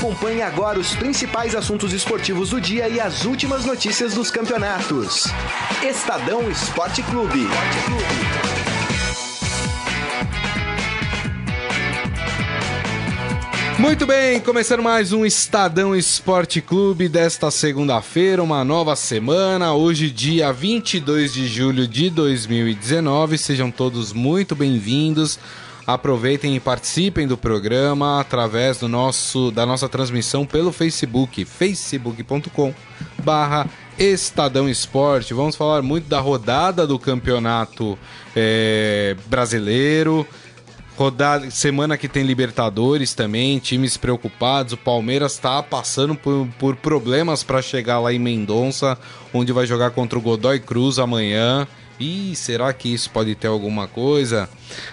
Acompanhe agora os principais assuntos esportivos do dia e as últimas notícias dos campeonatos. Estadão Esporte Clube. Muito bem, começando mais um Estadão Esporte Clube desta segunda-feira, uma nova semana, hoje dia 22 de julho de 2019. Sejam todos muito bem-vindos. Aproveitem e participem do programa através do nosso da nossa transmissão pelo Facebook, facebook.com barra Estadão Esporte. Vamos falar muito da rodada do campeonato é, brasileiro. Rodada, semana que tem Libertadores também, times preocupados. O Palmeiras está passando por, por problemas para chegar lá em Mendonça, onde vai jogar contra o Godoy Cruz amanhã. Ih, será que isso pode ter alguma coisa?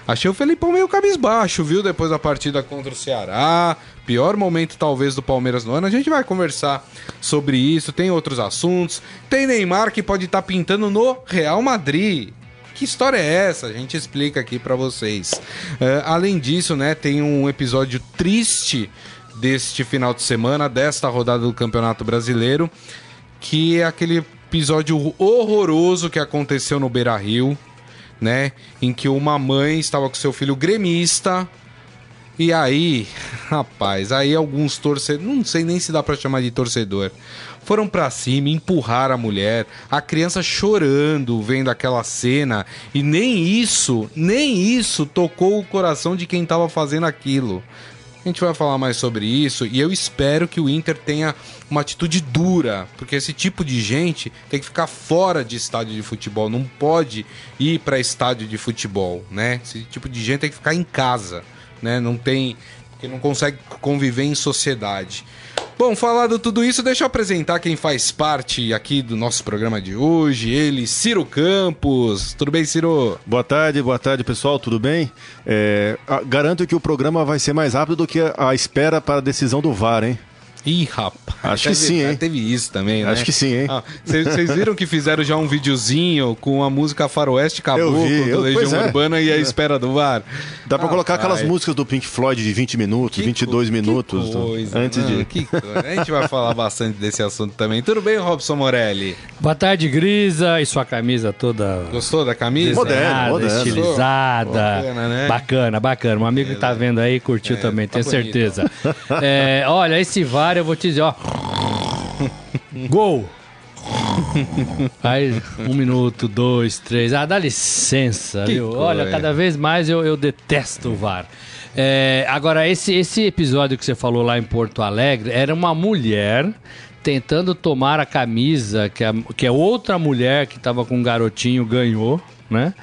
Achei o Felipão meio cabisbaixo, viu? Depois da partida contra o Ceará. Pior momento, talvez, do Palmeiras no ano. A gente vai conversar sobre isso. Tem outros assuntos. Tem Neymar que pode estar tá pintando no Real Madrid. Que história é essa? A gente explica aqui para vocês. Uh, além disso, né, tem um episódio triste deste final de semana, desta rodada do Campeonato Brasileiro, que é aquele episódio horroroso que aconteceu no Beira Rio, né? Em que uma mãe estava com seu filho gremista. E aí, rapaz, aí alguns torcedores, não sei nem se dá para chamar de torcedor, foram para cima, empurrar a mulher, a criança chorando vendo aquela cena, e nem isso, nem isso tocou o coração de quem estava fazendo aquilo. A gente vai falar mais sobre isso e eu espero que o Inter tenha uma atitude dura, porque esse tipo de gente tem que ficar fora de estádio de futebol, não pode ir para estádio de futebol, né? Esse tipo de gente tem que ficar em casa, né? Não tem, porque não consegue conviver em sociedade. Bom, falado tudo isso, deixa eu apresentar quem faz parte aqui do nosso programa de hoje. Ele, Ciro Campos. Tudo bem, Ciro? Boa tarde, boa tarde, pessoal. Tudo bem? É, garanto que o programa vai ser mais rápido do que a espera para a decisão do VAR, hein? Ih, rapaz. Acho que sim, hein? Teve isso também, né? Acho que sim, hein? Vocês ah, viram que fizeram já um videozinho com a música Faroeste Caboclo vi, do Legião é. Urbana e a espera do VAR? Dá pra ah, colocar aquelas músicas do Pink Floyd de 20 minutos, que 22 minutos. Coisa, antes não, de. Que coisa. A gente vai falar bastante desse assunto também. Tudo bem, Robson Morelli? Boa tarde, Grisa, e sua camisa toda. Gostou da camisa? Moderna, moderna. estilizada. Bacana, né? Bacana, bacana. Um amigo é, que tá vendo aí curtiu é, também, tá tenho bonito. certeza. é, olha, esse VAR eu vou te dizer, ó. Gol! Aí, um minuto, dois, três. Ah, dá licença, que viu? Olha, cada vez mais eu, eu detesto o VAR. É, agora, esse, esse episódio que você falou lá em Porto Alegre era uma mulher tentando tomar a camisa que a, que a outra mulher que estava com um garotinho ganhou, né?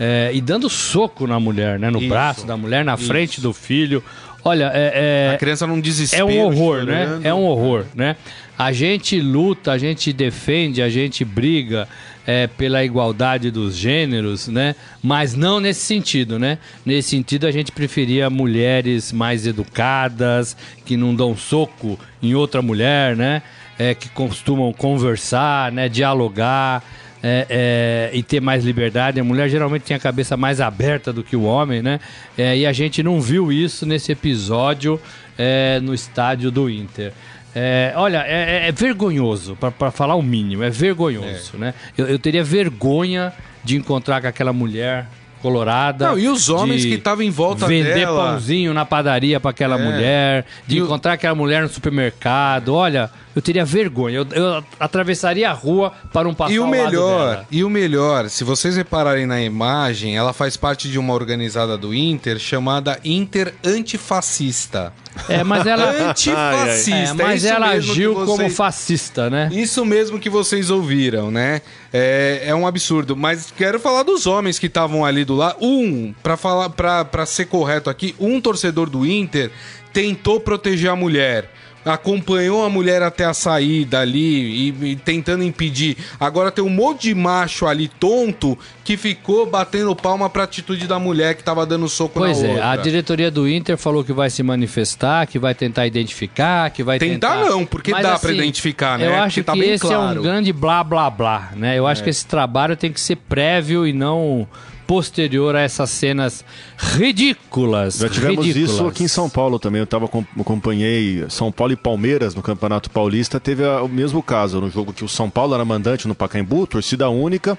É, e dando soco na mulher, né? No Isso. braço da mulher, na Isso. frente do filho. Olha, é, é, a criança não desespera. É um horror, né? chorando. né? É um horror, né? A gente luta, a gente defende, a gente briga é, pela igualdade dos gêneros, né? Mas não nesse sentido, né? Nesse sentido, a gente preferia mulheres mais educadas, que não dão soco em outra mulher, né? É, que costumam conversar, né? Dialogar é, é, e ter mais liberdade. A mulher geralmente tem a cabeça mais aberta do que o homem, né? É, e a gente não viu isso nesse episódio é, no estádio do Inter. É, olha, é, é, é vergonhoso, para falar o mínimo, é vergonhoso, né? Eu, eu teria vergonha de encontrar com aquela mulher colorada. Não, e os homens que estavam em volta vender dela. Vender pãozinho na padaria para aquela é. mulher, de e encontrar o... aquela mulher no supermercado. Olha, eu teria vergonha. Eu, eu atravessaria a rua para um passar E o melhor, e o melhor, se vocês repararem na imagem, ela faz parte de uma organizada do Inter chamada Inter Antifascista. É, mas ela antifascista. É, mas é ela agiu vocês... como fascista, né? Isso mesmo que vocês ouviram, né? É, é um absurdo. Mas quero falar dos homens que estavam ali do lado. Um, para falar, para ser correto aqui, um torcedor do Inter tentou proteger a mulher acompanhou a mulher até a saída ali e, e, tentando impedir. Agora tem um monte de macho ali tonto que ficou batendo palma pra atitude da mulher que tava dando soco pois na é, outra. a diretoria do Inter falou que vai se manifestar, que vai tentar identificar, que vai tentar... Tentar não, porque Mas, dá assim, pra identificar, né? Eu acho tá que esse claro. é um grande blá blá blá, né? Eu acho é. que esse trabalho tem que ser prévio e não posterior a essas cenas ridículas. Já tivemos ridículas. isso aqui em São Paulo também. Eu tava, acompanhei São Paulo e Palmeiras no Campeonato Paulista. Teve o mesmo caso, no jogo que o São Paulo era mandante no Pacaembu, torcida única.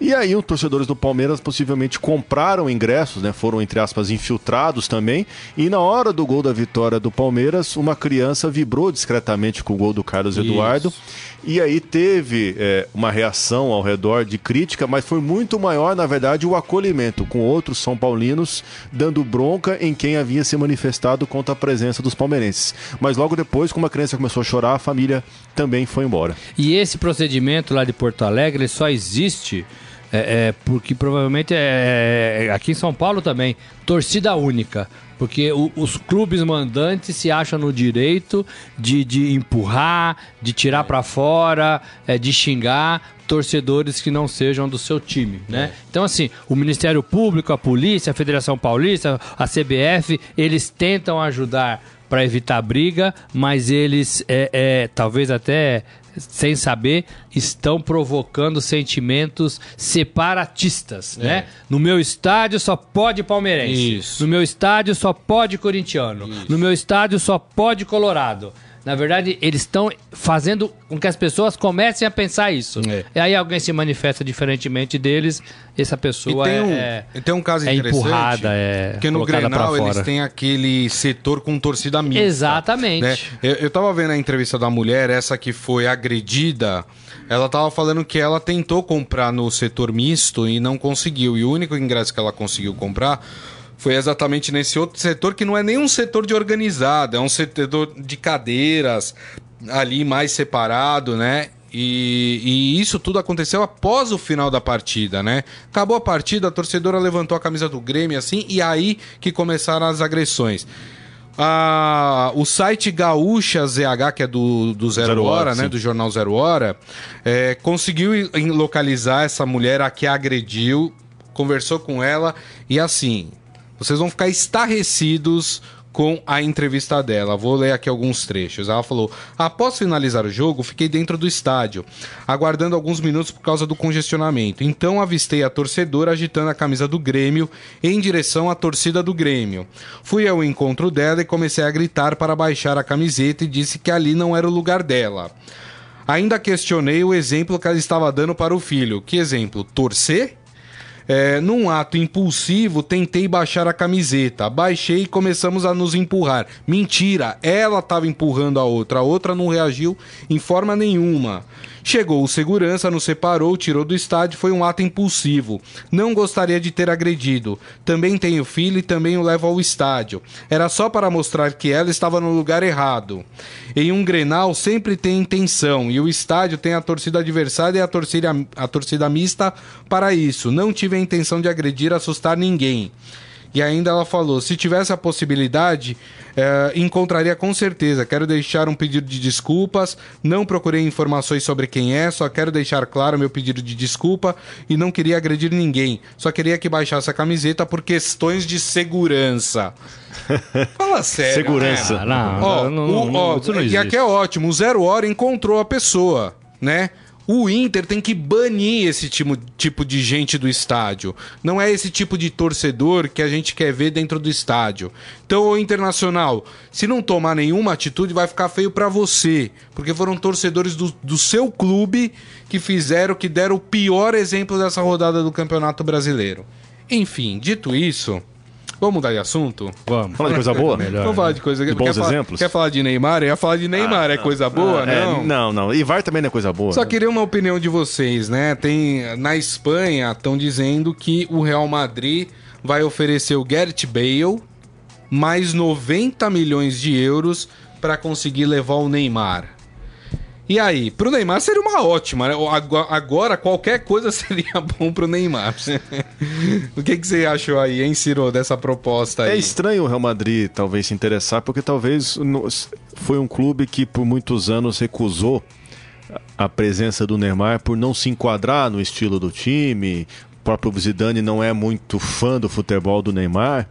E aí, os torcedores do Palmeiras possivelmente compraram ingressos, né? Foram, entre aspas, infiltrados também. E na hora do gol da vitória do Palmeiras, uma criança vibrou discretamente com o gol do Carlos Isso. Eduardo. E aí teve é, uma reação ao redor de crítica, mas foi muito maior, na verdade, o acolhimento, com outros São Paulinos dando bronca em quem havia se manifestado contra a presença dos palmeirenses. Mas logo depois, como a criança começou a chorar, a família também foi embora. E esse procedimento lá de Porto Alegre só existe é, é, porque provavelmente é, é, aqui em São Paulo também, torcida única. Porque o, os clubes mandantes se acham no direito de, de empurrar, de tirar para fora, é, de xingar torcedores que não sejam do seu time, né? É. Então, assim, o Ministério Público, a polícia, a Federação Paulista, a CBF, eles tentam ajudar para evitar briga, mas eles, é, é, talvez até sem saber, estão provocando sentimentos separatistas, é. né? No meu estádio só pode palmeirense. Isso. No meu estádio só pode corintiano. Isso. No meu estádio só pode colorado. Na verdade, eles estão fazendo com que as pessoas comecem a pensar isso. É. E aí alguém se manifesta diferentemente deles, essa pessoa tem um, é, tem um caso é interessante, empurrada, é porque no Grenal eles têm aquele setor com torcida mista. Exatamente. Né? Eu, eu tava vendo a entrevista da mulher, essa que foi agredida, ela tava falando que ela tentou comprar no setor misto e não conseguiu. E o único ingresso que ela conseguiu comprar foi exatamente nesse outro setor que não é nenhum setor de organizado, é um setor de cadeiras ali mais separado, né? E, e, isso tudo aconteceu após o final da partida, né? Acabou a partida, a torcedora levantou a camisa do Grêmio assim, e aí que começaram as agressões. Ah, o site Gaúcha ZH, que é do, do Zero, Zero Hora, Hora né? Do jornal Zero Hora, é, conseguiu localizar essa mulher a que agrediu, conversou com ela e assim, vocês vão ficar estarrecidos com a entrevista dela. Vou ler aqui alguns trechos. Ela falou: Após finalizar o jogo, fiquei dentro do estádio, aguardando alguns minutos por causa do congestionamento. Então avistei a torcedora agitando a camisa do Grêmio em direção à torcida do Grêmio. Fui ao encontro dela e comecei a gritar para baixar a camiseta e disse que ali não era o lugar dela. Ainda questionei o exemplo que ela estava dando para o filho. Que exemplo? Torcer? É, num ato impulsivo, tentei baixar a camiseta. Baixei e começamos a nos empurrar. Mentira, ela estava empurrando a outra. A outra não reagiu em forma nenhuma. Chegou o segurança, nos separou, tirou do estádio, foi um ato impulsivo. Não gostaria de ter agredido. Também tenho filho e também o levo ao estádio. Era só para mostrar que ela estava no lugar errado. Em um Grenal sempre tem intenção e o estádio tem a torcida adversária e a torcida, a torcida mista para isso. Não tive a intenção de agredir, assustar ninguém. E ainda ela falou: se tivesse a possibilidade, é, encontraria com certeza. Quero deixar um pedido de desculpas. Não procurei informações sobre quem é, só quero deixar claro meu pedido de desculpa e não queria agredir ninguém. Só queria que baixasse a camiseta por questões de segurança. Fala sério. Segurança. Né? Não, ó, não, não, não, ó, e aqui é ótimo. O Zero Hora encontrou a pessoa, né? O Inter tem que banir esse tipo, tipo de gente do estádio. Não é esse tipo de torcedor que a gente quer ver dentro do estádio. Então, o Internacional, se não tomar nenhuma atitude, vai ficar feio para você. Porque foram torcedores do, do seu clube que fizeram, que deram o pior exemplo dessa rodada do Campeonato Brasileiro. Enfim, dito isso. Vamos mudar de assunto? Vamos. Falar de coisa boa? Melhor. Vamos falar de coisa... De bons quer exemplos? quer falar de Neymar? Eu ia falar de Neymar, ah, é coisa boa? Ah, não. É, não, não. E VAR também não é coisa boa. Só né? queria uma opinião de vocês, né? Tem... Na Espanha, estão dizendo que o Real Madrid vai oferecer o Gareth Bale mais 90 milhões de euros para conseguir levar o Neymar. E aí, pro Neymar seria uma ótima, né? Agora qualquer coisa seria bom pro Neymar. o que, que você achou aí, hein, Ciro, dessa proposta aí? É estranho o Real Madrid talvez se interessar, porque talvez foi um clube que por muitos anos recusou a presença do Neymar por não se enquadrar no estilo do time, próprio Zidane não é muito fã do futebol do Neymar.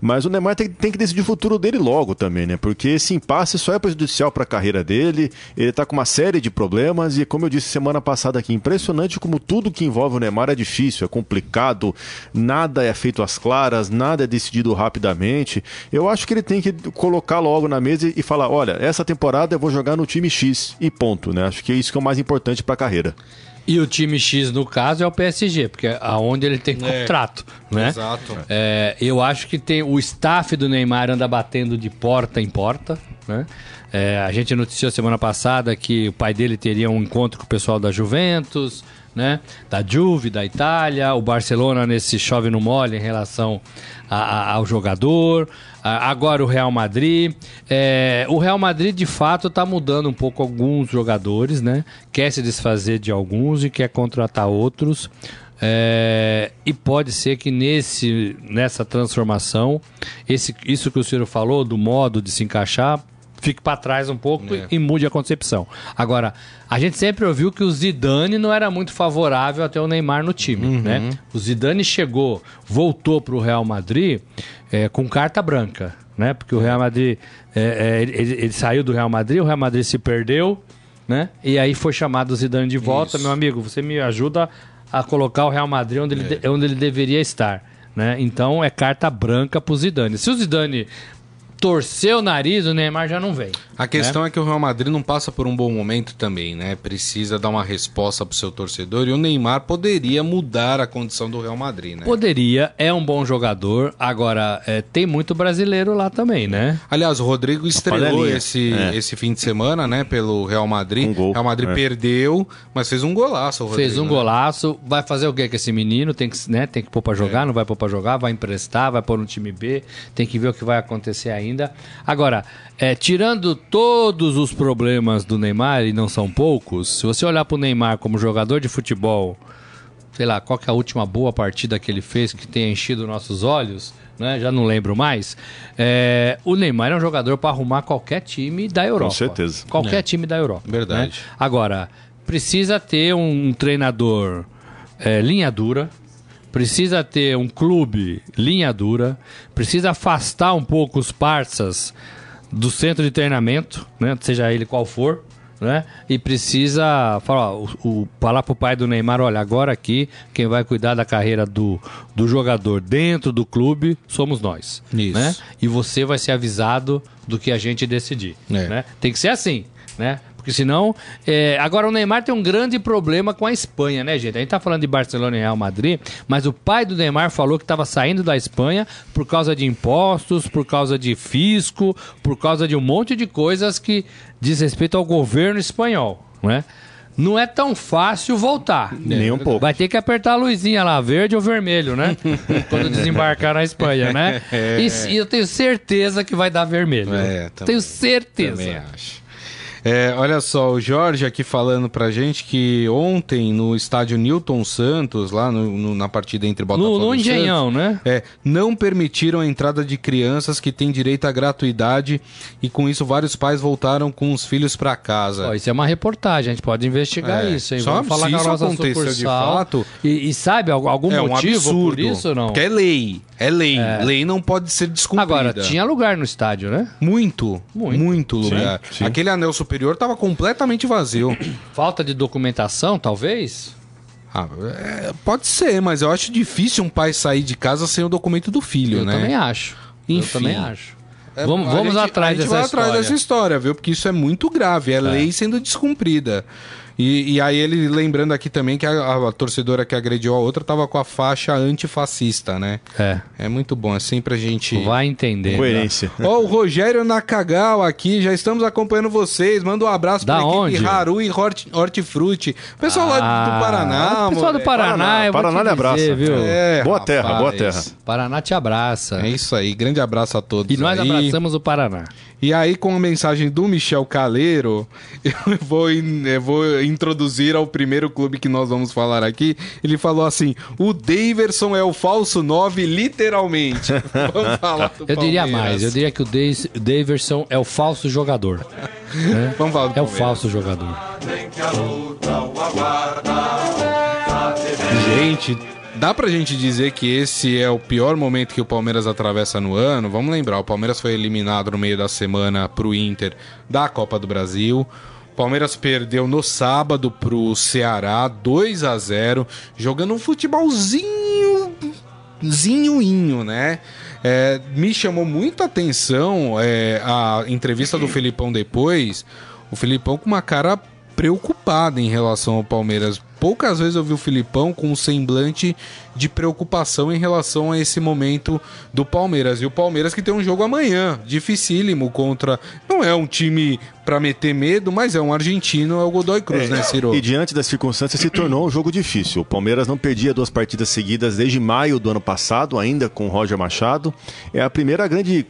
Mas o Neymar tem, tem, que decidir o futuro dele logo também, né? Porque esse impasse só é prejudicial para a carreira dele. Ele está com uma série de problemas e, como eu disse semana passada aqui, impressionante como tudo que envolve o Neymar é difícil, é complicado, nada é feito às claras, nada é decidido rapidamente. Eu acho que ele tem que colocar logo na mesa e falar: olha, essa temporada eu vou jogar no time X e ponto, né? Acho que é isso que é o mais importante para a carreira. E o time X, no caso, é o PSG, porque é aonde ele tem é, contrato, né? Exato. É, eu acho que tem o staff do Neymar anda batendo de porta em porta, né? É, a gente noticiou semana passada que o pai dele teria um encontro com o pessoal da Juventus, né? Da Juve, da Itália, o Barcelona nesse chove no mole em relação a, a, ao jogador. A, agora o Real Madrid. É, o Real Madrid, de fato, está mudando um pouco alguns jogadores, né? Quer se desfazer de alguns e quer contratar outros. É, e pode ser que nesse, nessa transformação, esse, isso que o senhor falou, do modo de se encaixar, fique para trás um pouco é. e, mude a concepção. Agora, a gente sempre ouviu que o Zidane não era muito favorável até o Neymar no time, uhum. né? O Zidane chegou, voltou para o Real Madrid é, com carta branca, né? Porque o Real Madrid, é, é, ele, ele, saiu do Real Madrid, o Real Madrid se perdeu, né? E aí foi chamado o Zidane de volta, Isso. meu amigo, você me ajuda a colocar o Real Madrid onde ele, é. onde ele deveria estar. Né? Então é carta branca pro Zidane. Se o Zidane torcer o nariz, o Neymar já não vem. A questão né? é que o Real Madrid não passa por um bom momento também, né? Precisa dar uma resposta pro seu torcedor e o Neymar poderia mudar a condição do Real Madrid, né? Poderia, é um bom jogador. Agora, é, tem muito brasileiro lá também, né? Aliás, o Rodrigo estreou esse, é. esse fim de semana, né? Pelo Real Madrid. Um gol. Real Madrid é. perdeu, mas fez um golaço. Rodrigo, fez um né? golaço. Vai fazer o quê com esse menino? Tem que, né? tem que pôr pra jogar, é. não vai pôr pra jogar, vai emprestar, vai pôr no time B. Tem que ver o que vai acontecer ainda ainda. Agora, é, tirando todos os problemas do Neymar, e não são poucos, se você olhar para o Neymar como jogador de futebol, sei lá, qual é a última boa partida que ele fez que tenha enchido nossos olhos, né? já não lembro mais. É, o Neymar é um jogador para arrumar qualquer time da Europa. Com certeza. Qualquer é. time da Europa. Verdade. Né? Agora, precisa ter um treinador é, linha dura, precisa ter um clube linha dura, precisa afastar um pouco os parças do centro de treinamento, né? seja ele qual for, né? E precisa falar, o, o, falar pro pai do Neymar, olha, agora aqui quem vai cuidar da carreira do, do jogador dentro do clube somos nós, Isso. né? E você vai ser avisado do que a gente decidir, é. né? Tem que ser assim, né? Porque senão. É... Agora, o Neymar tem um grande problema com a Espanha, né, gente? A gente tá falando de Barcelona e Real Madrid, mas o pai do Neymar falou que estava saindo da Espanha por causa de impostos, por causa de fisco, por causa de um monte de coisas que diz respeito ao governo espanhol, né? não é tão fácil voltar. Nem um pouco. Vai ter que apertar a luzinha lá, verde ou vermelho, né? Quando desembarcar na Espanha, né? É. E, e, eu tenho certeza que vai dar vermelho. É, também, tenho certeza. Também acho. É, olha só, o Jorge aqui falando pra gente que ontem no estádio Newton Santos, lá no, no, na partida entre Botafogo no, no Engenhão, Santos, né? É, não permitiram a entrada de crianças que têm direito à gratuidade e com isso vários pais voltaram com os filhos para casa. Ó, isso é uma reportagem, a gente pode investigar é, isso, hein? Só Vamos falar se com a nossa sucursal. de fato... E, e sabe algum é motivo um por isso ou não? Que é lei. É lei. É. Lei não pode ser descumprida. Agora, tinha lugar no estádio, né? Muito. Muito, muito lugar. Sim, sim. Aquele anel superior estava completamente vazio. Falta de documentação, talvez? Ah, é, pode ser, mas eu acho difícil um pai sair de casa sem o documento do filho, eu né? Eu também acho. Enfim. Eu também acho. É, vamos vamos gente, atrás dessa vai história. atrás dessa história, viu? Porque isso é muito grave. É, é. lei sendo descumprida. E, e aí ele lembrando aqui também que a, a, torcedora que agrediu a outra tava com a faixa antifascista, né? É. É muito bom, é sempre a gente... Vai entender. Coerência. Ó, o Rogério Nakagawa aqui, já estamos acompanhando vocês. Manda um abraço da pra onde? equipe Haru e Hort, Hortifruti. Pessoal ah, lá do Paraná. O pessoal do Paraná, Paraná, eu Paraná lhe abraça. Viu? É, boa rapaz. terra, boa terra. Paraná te abraça. É isso aí, grande abraço a todos E nós aí. abraçamos o Paraná. E aí, com a mensagem do Michel Caleiro, eu vou, eu vou introduzir ao primeiro clube que nós vamos falar aqui. Ele falou assim: o Daverson é o falso 9, literalmente. vamos falar do Eu diria mais, eu diria que o Daverson é o falso jogador. né? Vamos falar do É o falso jogador. Gente, Dá pra gente dizer que esse é o pior momento que o Palmeiras atravessa no ano? Vamos lembrar, o Palmeiras foi eliminado no meio da semana pro Inter da Copa do Brasil. Palmeiras perdeu no sábado pro Ceará 2 a 0 jogando um futebolzinho zinhoinho, né? É, me chamou muita atenção é, a entrevista do Felipão depois. O Felipão com uma cara preocupada em relação ao Palmeiras poucas vezes eu vi o Filipão com um semblante de preocupação em relação a esse momento do Palmeiras. E o Palmeiras que tem um jogo amanhã, dificílimo contra. Não é um time para meter medo, mas é um argentino, é o Godoy Cruz, é, né, Ciro? E diante das circunstâncias se tornou um jogo difícil. O Palmeiras não perdia duas partidas seguidas desde maio do ano passado, ainda com Roger Machado. É a primeira grande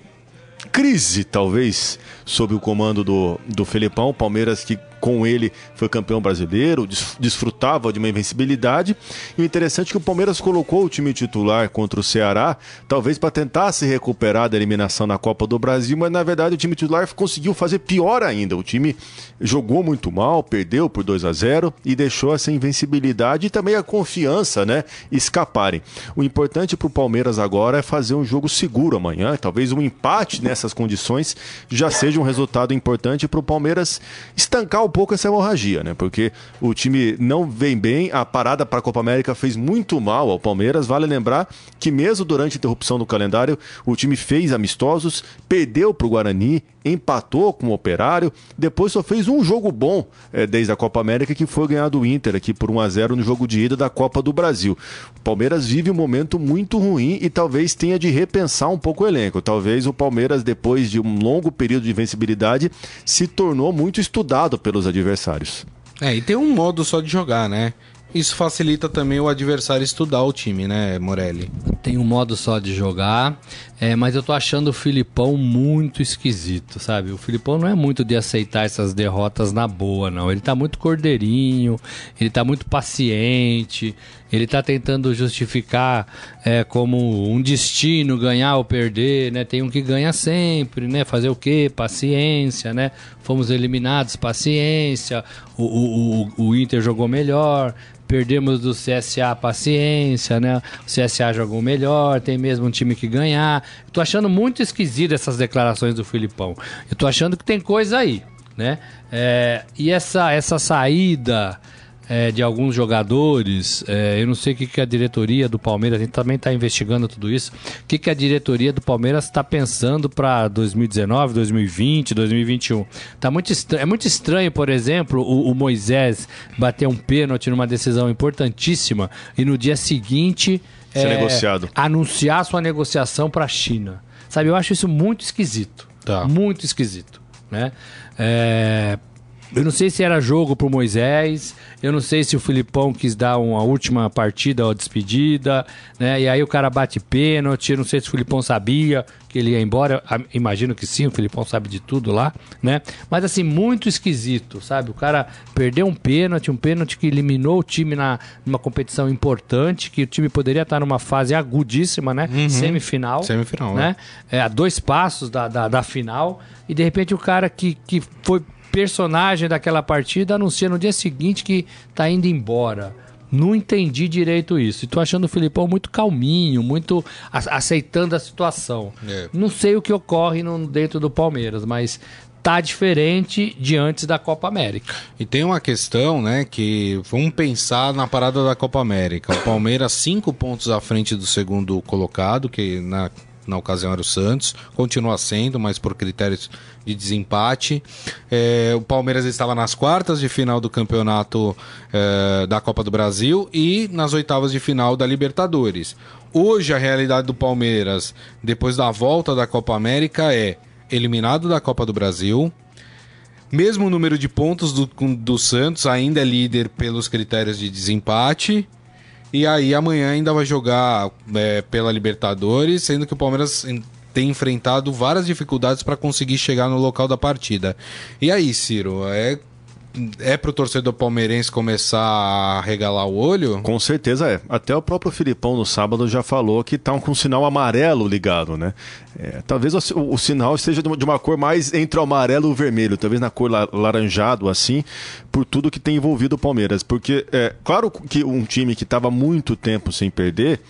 crise, talvez, sob o comando do, do Felipão. Palmeiras que com ele foi campeão brasileiro, desfrutava de uma invencibilidade. E o interessante é que o Palmeiras colocou o time titular contra o Ceará, talvez para tentar se recuperar da eliminação na Copa do Brasil, mas na verdade o time titular conseguiu fazer pior ainda. O time jogou muito mal, perdeu por 2 a 0 e deixou essa invencibilidade e também a confiança, né, escaparem. O importante para o Palmeiras agora é fazer um jogo seguro amanhã, talvez um empate nessas condições já seja um resultado importante para o Palmeiras estancar um pouco essa hemorragia, né? Porque o time não vem bem, a parada para a Copa América fez muito mal ao Palmeiras. Vale lembrar que mesmo durante a interrupção do calendário, o time fez amistosos, perdeu para o Guarani, empatou com o Operário, depois só fez um jogo bom é, desde a Copa América, que foi ganhar do Inter aqui por 1 a 0 no jogo de ida da Copa do Brasil. O Palmeiras vive um momento muito ruim e talvez tenha de repensar um pouco o elenco. Talvez o Palmeiras, depois de um longo período de invencibilidade, se tornou muito estudado pelo pelos adversários. É, e tem um modo só de jogar, né? Isso facilita também o adversário estudar o time, né, Morelli? Tem um modo só de jogar, é, mas eu tô achando o Filipão muito esquisito, sabe? O Filipão não é muito de aceitar essas derrotas na boa, não. Ele tá muito cordeirinho, ele tá muito paciente, ele tá tentando justificar é, como um destino ganhar ou perder, né? Tem um que ganha sempre, né? Fazer o quê? Paciência, né? Fomos eliminados, paciência. O, o, o, o Inter jogou melhor, perdemos do CSA paciência, né? O CSA jogou melhor, tem mesmo um time que ganhar. Tô achando muito esquisito essas declarações do Filipão. Tô achando que tem coisa aí, né? É, e essa, essa saída é, de alguns jogadores. É, eu não sei o que, que a diretoria do Palmeiras, a gente também está investigando tudo isso. O que, que a diretoria do Palmeiras está pensando para 2019, 2020, 2021? Tá muito é muito estranho, por exemplo, o, o, Moisés bater um pênalti numa decisão importantíssima e no dia seguinte Ser é, negociado. anunciar sua negociação para a China. Sabe, eu acho isso muito esquisito. Tá. Muito esquisito. Né? É, eu não sei se era jogo pro Moisés, eu não sei se o Filipão quis dar uma última partida ou despedida, né? E aí o cara bate pênalti, eu não sei se o Filipão sabia que ele ia embora, imagino que sim, o Filipão sabe de tudo lá, né? Mas assim, muito esquisito, sabe? O cara perdeu um pênalti, um pênalti que eliminou o time na, numa competição importante, que o time poderia estar numa fase agudíssima, né? Uhum. Semifinal. Semifinal, né? É. é, a dois passos da, da, da final, e de repente o cara que, que foi personagem daquela partida anuncia no dia seguinte que tá indo embora. Não entendi direito isso. E tô achando o Filipão muito calminho, muito aceitando a situação. É. Não sei o que ocorre no, dentro do Palmeiras, mas tá diferente de antes da Copa América. E tem uma questão, né, que vamos pensar na parada da Copa América. O Palmeiras cinco pontos à frente do segundo colocado, que na na ocasião era o Santos, continua sendo, mas por critérios de desempate. É, o Palmeiras estava nas quartas de final do campeonato é, da Copa do Brasil e nas oitavas de final da Libertadores. Hoje a realidade do Palmeiras, depois da volta da Copa América, é eliminado da Copa do Brasil. Mesmo número de pontos do, do Santos, ainda é líder pelos critérios de desempate. E aí amanhã ainda vai jogar é, pela Libertadores, sendo que o Palmeiras tem enfrentado várias dificuldades para conseguir chegar no local da partida. E aí, Ciro, é é pro torcedor palmeirense começar a regalar o olho? Com certeza é. Até o próprio Filipão no sábado já falou que tá com um sinal amarelo ligado, né? É, talvez o, o, sinal esteja de uma, de uma, cor mais entre o amarelo e o vermelho, talvez na cor la, laranjado, assim, por tudo que tem envolvido o Palmeiras. Porque, é claro que um time que estava muito tempo sem perder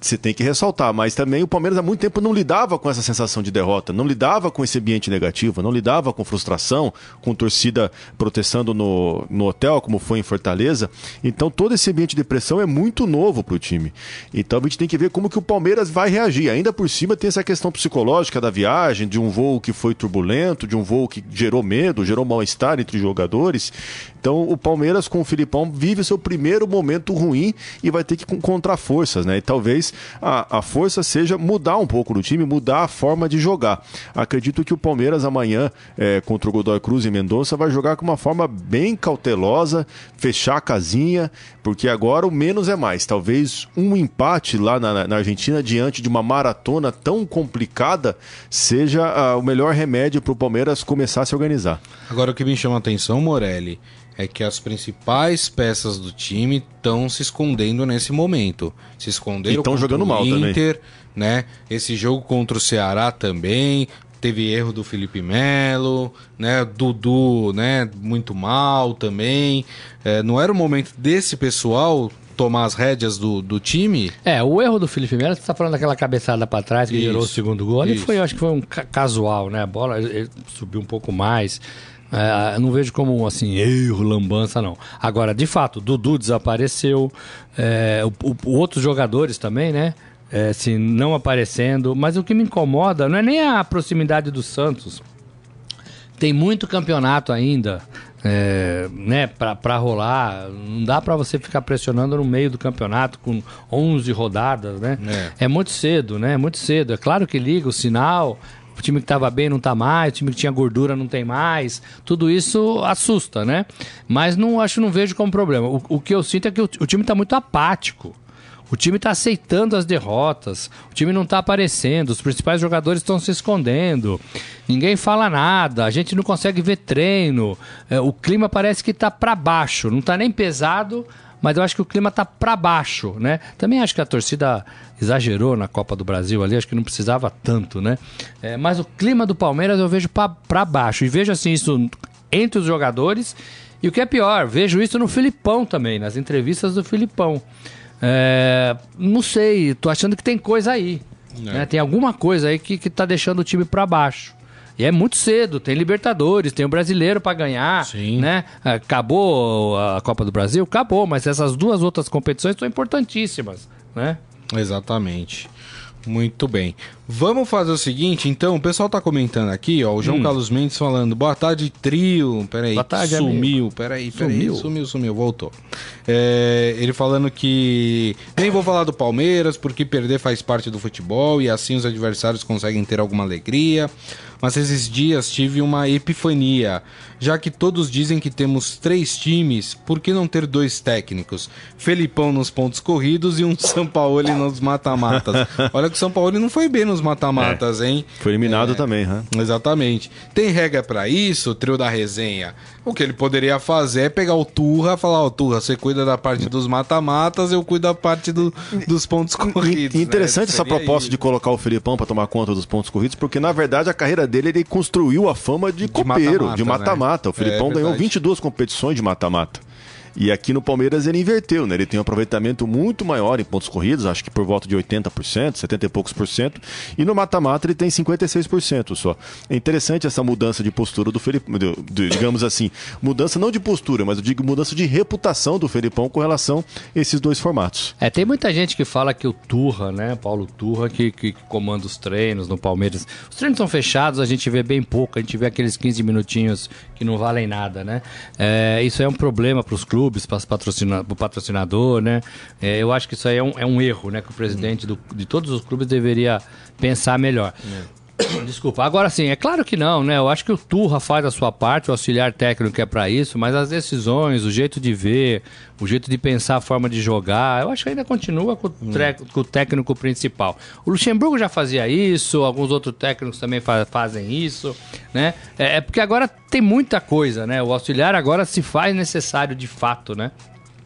você tem que ressaltar, mas também o Palmeiras há muito tempo não lidava com essa sensação de derrota, não lidava com esse ambiente negativo, não lidava com frustração, com torcida protestando no, no hotel, como foi em Fortaleza. Então todo esse ambiente de pressão é muito novo para o time. Então a gente tem que ver como que o Palmeiras vai reagir. Ainda por cima tem essa questão psicológica da viagem, de um voo que foi turbulento, de um voo que gerou medo, gerou mal-estar entre os jogadores. Então o Palmeiras com o Filipão vive o seu primeiro momento ruim e vai ter que encontrar forças, né? E talvez a, a força seja mudar um pouco do time, mudar a forma de jogar. Acredito que o Palmeiras amanhã, é, contra o Godoy Cruz e Mendonça, vai jogar com uma forma bem cautelosa, fechar a casinha, porque agora o menos é mais. Talvez um empate lá na, na Argentina, diante de uma maratona tão complicada, seja a, o melhor remédio para o Palmeiras começar a se organizar. Agora o que me chama a atenção, Morelli, é que as principais peças do time estão se escondendo nesse momento. Se esconderam estão jogando mal Inter, também. né? Esse jogo contra o Ceará também teve erro do Felipe Melo, né? Dudu, né? Muito mal também. É, não era o momento desse pessoal tomar as rédeas do, do time? É, o erro do Felipe Melo, você está falando daquela cabeçada para trás que isso, gerou o segundo gol, ele foi, eu acho que foi um casual, né? A bola ele subiu um pouco mais. É, não vejo como assim, erro, lambança, não. Agora, de fato, Dudu desapareceu, é, o, o, outros jogadores também, né? É, assim, não aparecendo. Mas o que me incomoda não é nem a proximidade do Santos. Tem muito campeonato ainda, é, né, para rolar. Não dá para você ficar pressionando no meio do campeonato com 11 rodadas, né? É. é muito cedo, né? Muito cedo. É claro que liga o sinal, o time que estava bem não está mais, o time que tinha gordura não tem mais. Tudo isso assusta, né? Mas não acho, não vejo como problema. O, o que eu sinto é que o, o time está muito apático. O time está aceitando as derrotas, o time não está aparecendo, os principais jogadores estão se escondendo, ninguém fala nada, a gente não consegue ver treino, é, o clima parece que está para baixo, não está nem pesado, mas eu acho que o clima tá para baixo, né? Também acho que a torcida exagerou na Copa do Brasil ali, acho que não precisava tanto, né? É, mas o clima do Palmeiras eu vejo para baixo e vejo assim isso entre os jogadores e o que é pior, vejo isso no Filipão também, nas entrevistas do Filipão. É, não sei, tô achando que tem coisa aí. É. Né? Tem alguma coisa aí que, que tá deixando o time para baixo. E é muito cedo, tem Libertadores, tem o brasileiro para ganhar, Sim. né? Acabou a Copa do Brasil? Acabou, mas essas duas outras competições são importantíssimas, né? Exatamente. Muito bem. Vamos fazer o seguinte, então, o pessoal tá comentando aqui, ó, o João hum. Carlos Mendes falando, boa tarde, trio. Peraí, boa tarde, sumiu, amigo. peraí, peraí, sumiu, sumiu, sumiu voltou. É, ele falando que nem vou falar do Palmeiras, porque perder faz parte do futebol e assim os adversários conseguem ter alguma alegria mas esses dias tive uma epifania. Já que todos dizem que temos três times, por que não ter dois técnicos? Felipão nos pontos corridos e um São Paulo nos mata-matas. Olha que o São Paulo não foi bem nos mata-matas, é, hein? Foi eliminado é, também, né? Exatamente. Tem regra para isso, trio da resenha? O que ele poderia fazer é pegar o Turra e falar: Ó, oh, Turra, você cuida da parte dos mata-matas, eu cuido da parte do, dos pontos corridos. Né? Interessante né? essa proposta isso. de colocar o Felipão para tomar conta dos pontos corridos, porque na verdade a carreira dele ele construiu a fama de, de copeiro, mata -mata, de mata-mata. Né? O Felipão é, ganhou 22 competições de mata-mata. E aqui no Palmeiras ele inverteu, né? Ele tem um aproveitamento muito maior em pontos corridos, acho que por volta de 80%, 70 e poucos por cento. E no mata-mata ele tem 56% só. É interessante essa mudança de postura do Felipe, digamos assim, mudança não de postura, mas eu digo mudança de reputação do Felipão com relação a esses dois formatos. É, tem muita gente que fala que o Turra, né, Paulo Turra, que, que comanda os treinos no Palmeiras. Os treinos são fechados, a gente vê bem pouco, a gente vê aqueles 15 minutinhos que não valem nada, né? É, isso é um problema para os clubes para patrocina, o patrocinador, né? É, eu acho que isso aí é um, é um erro, né? Que o presidente do, de todos os clubes deveria pensar melhor. Desculpa. Agora sim, é claro que não, né? Eu acho que o Turra faz a sua parte, o auxiliar técnico é para isso, mas as decisões, o jeito de ver, o jeito de pensar a forma de jogar, eu acho que ainda continua com o, hum. com o técnico principal. O Luxemburgo já fazia isso, alguns outros técnicos também fa fazem isso. né? É, é porque agora tem muita coisa, né? O auxiliar agora se faz necessário de fato, né?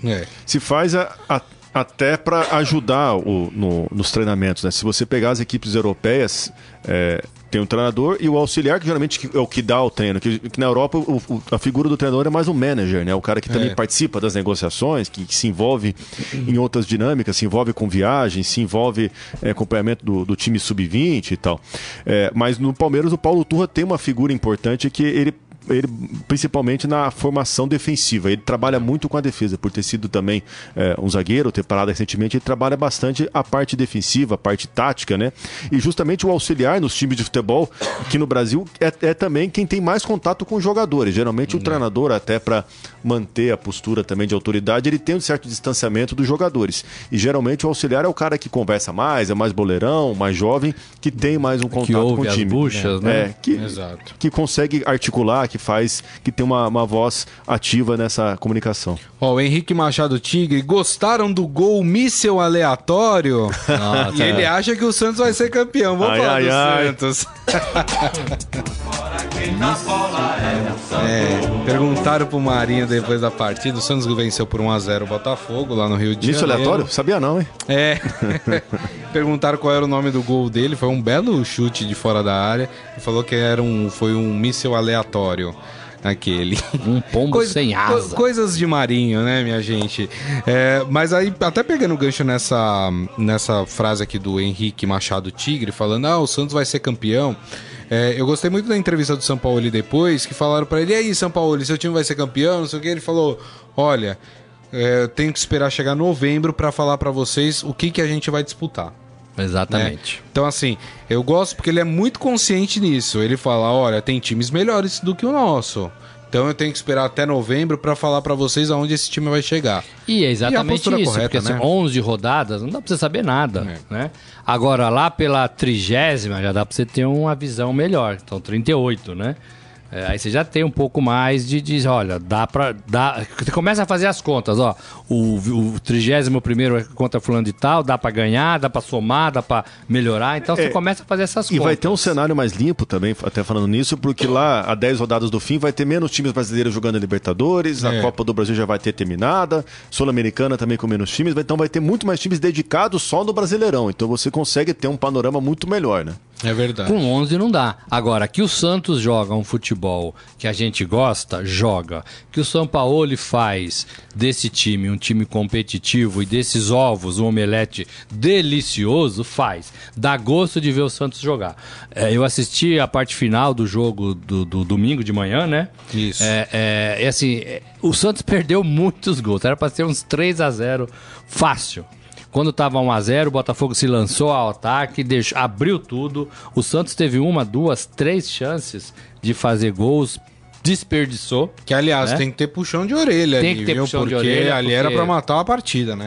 É. Se faz a, a até para ajudar o, no, nos treinamentos. Né? Se você pegar as equipes europeias, é, tem um treinador e o auxiliar, que geralmente é o que dá o treino. Que, que na Europa o, o, a figura do treinador é mais um manager, né? O cara que também é. participa das negociações, que, que, se envolve em outras dinâmicas, se envolve com viagens, se envolve é, acompanhamento do, do time sub-20 e tal. É, mas no Palmeiras o Paulo Turra tem uma figura importante que ele ele, principalmente na formação defensiva. Ele trabalha muito com a defesa, por ter sido também é, um zagueiro, ter parado recentemente, ele trabalha bastante a parte defensiva, a parte tática, né? E justamente o auxiliar nos times de futebol, aqui no Brasil, é, é também quem tem mais contato com os jogadores. Geralmente o uhum. treinador, até para manter a postura também de autoridade, ele tem um certo distanciamento dos jogadores. E geralmente o auxiliar é o cara que conversa mais, é mais boleirão, mais jovem, que tem mais um contato com o time. Buchas, né? É, que, Exato. que consegue articular, que faz, que tem uma, uma voz ativa nessa comunicação. Ó, oh, o Henrique Machado Tigre, gostaram do gol míssel aleatório? Nossa, e ele é. acha que o Santos vai ser campeão. Vamos ai, falar ai, do ai. Santos. é, perguntaram pro Marinho depois da partida. O Santos venceu por 1x0 o Botafogo lá no Rio de Janeiro. Isso aleatório? Sabia não, hein? É. perguntaram qual era o nome do gol dele. Foi um belo chute de fora da área. Ele falou que era um, foi um míssel aleatório aquele. Um pombo Coisa, sem asa. Co coisas de marinho, né, minha gente? É, mas aí, até pegando o gancho nessa, nessa frase aqui do Henrique Machado Tigre, falando, ah, o Santos vai ser campeão. É, eu gostei muito da entrevista do São Paulo depois, que falaram para ele, e aí, São Paulo, seu time vai ser campeão, não sei o que. Ele falou, olha, é, eu tenho que esperar chegar novembro para falar para vocês o que, que a gente vai disputar. Exatamente. Né? Então, assim, eu gosto porque ele é muito consciente nisso. Ele fala: olha, tem times melhores do que o nosso. Então eu tenho que esperar até novembro para falar para vocês aonde esse time vai chegar. E é exatamente e isso, correta, porque né? 11 rodadas não dá para você saber nada, é. né? Agora lá pela trigésima já dá para você ter uma visão melhor, então 38, né? É, aí você já tem um pouco mais de, de olha, dá pra. Dá, você começa a fazer as contas, ó. O, o 31 primeiro é contra fulano de tal, dá para ganhar, dá para somar, dá para melhorar. Então é, você começa a fazer essas e contas. E vai ter um cenário mais limpo também, até falando nisso, porque lá, a 10 rodadas do fim, vai ter menos times brasileiros jogando a Libertadores, é. a Copa do Brasil já vai ter terminada, Sul-Americana também com menos times, então vai ter muito mais times dedicados só no Brasileirão. Então você consegue ter um panorama muito melhor, né? É verdade. Com 11 não dá. Agora, que o Santos joga um futebol que a gente gosta, joga. Que o São Paulo faz desse time um time competitivo e desses ovos um omelete delicioso, faz. Dá gosto de ver o Santos jogar. É, eu assisti a parte final do jogo do, do domingo de manhã, né? Isso. É, é, assim, o Santos perdeu muitos gols. Era para ser uns 3 a 0 fácil. Quando estava 1 a 0 o Botafogo se lançou ao ataque, deixou, abriu tudo. O Santos teve uma, duas, três chances de fazer gols, desperdiçou. Que, aliás, né? tem que ter puxão de orelha tem ali, que ter viu? puxão porque de orelha. ali porque... era para matar a partida, né?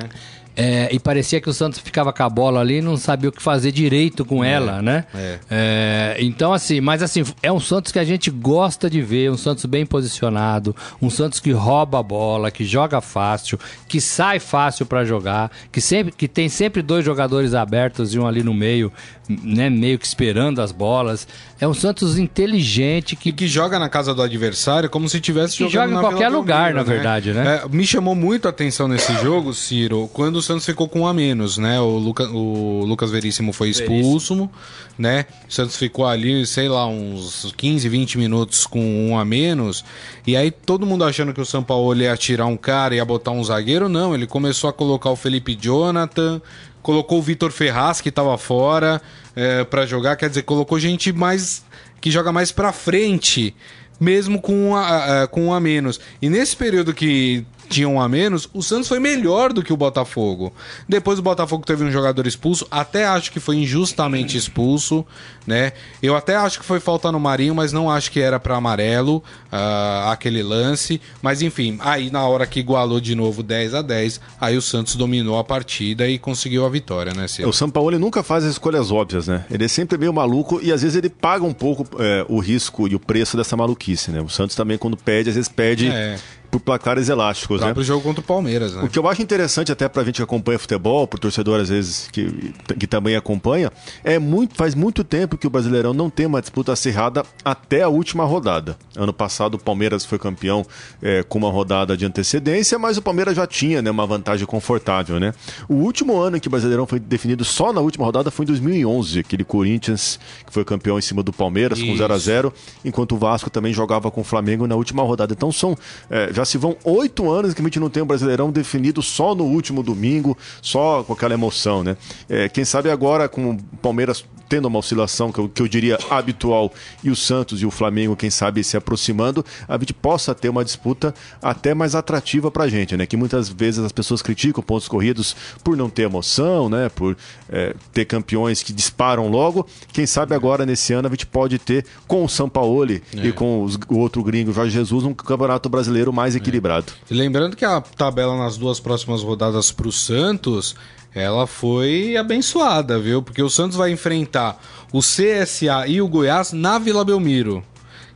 É, e parecia que o Santos ficava com a bola ali e não sabia o que fazer direito com é, ela, né? É. É, então, assim, mas assim, é um Santos que a gente gosta de ver, um Santos bem posicionado, um Santos que rouba a bola, que joga fácil, que sai fácil para jogar, que, sempre, que tem sempre dois jogadores abertos e um ali no meio, né, meio que esperando as bolas. É um Santos inteligente que. E que joga na casa do adversário como se tivesse jogando joga em qualquer lugar, na né? verdade, né? É, me chamou muito a atenção nesse jogo, Ciro, quando o Santos ficou com um a menos, né? O, Luca, o Lucas Veríssimo foi expulso, Veríssimo. né? O Santos ficou ali, sei lá, uns 15, 20 minutos com um a menos. E aí todo mundo achando que o São Paulo ia tirar um cara e ia botar um zagueiro, não. Ele começou a colocar o Felipe Jonathan, colocou o Vitor Ferraz, que estava fora, é, para jogar. Quer dizer, colocou gente mais que joga mais para frente, mesmo com um a, com a menos. E nesse período que tinha um a menos, o Santos foi melhor do que o Botafogo. Depois o Botafogo teve um jogador expulso, até acho que foi injustamente expulso, né? Eu até acho que foi falta no Marinho, mas não acho que era para amarelo uh, aquele lance. Mas enfim, aí na hora que igualou de novo 10 a 10 aí o Santos dominou a partida e conseguiu a vitória, né, Ciro? O São Paulo ele nunca faz as escolhas óbvias, né? Ele é sempre meio maluco e às vezes ele paga um pouco é, o risco e o preço dessa maluquice, né? O Santos também, quando pede, às vezes pede, é. Por placares elásticos, né? pro jogo contra o Palmeiras, né? O que eu acho interessante até pra gente que acompanha futebol, pro torcedor às vezes que, que também acompanha, é muito faz muito tempo que o Brasileirão não tem uma disputa acirrada até a última rodada. Ano passado o Palmeiras foi campeão é, com uma rodada de antecedência, mas o Palmeiras já tinha né, uma vantagem confortável, né? O último ano em que o Brasileirão foi definido só na última rodada foi em 2011, aquele Corinthians que foi campeão em cima do Palmeiras com Isso. 0 a 0 enquanto o Vasco também jogava com o Flamengo na última rodada. Então são é, já se vão oito anos que a gente não tem um Brasileirão definido só no último domingo, só com aquela emoção, né? É, quem sabe agora com o Palmeiras tendo uma oscilação que eu, que eu diria habitual e o Santos e o Flamengo, quem sabe, se aproximando, a gente possa ter uma disputa até mais atrativa pra gente, né? Que muitas vezes as pessoas criticam pontos corridos por não ter emoção, né? Por é, ter campeões que disparam logo. Quem sabe agora, nesse ano, a gente pode ter com o Sampaoli e com os- o outro gringo, Jorge Jesus, um campeonato brasileiro mais equilibrado. E lembrando que a tabela nas duas próximas rodadas pro Santos, ela foi abençoada, viu? Porque o Santos vai enfrentar o CSA e o Goiás na Vila Belmiro.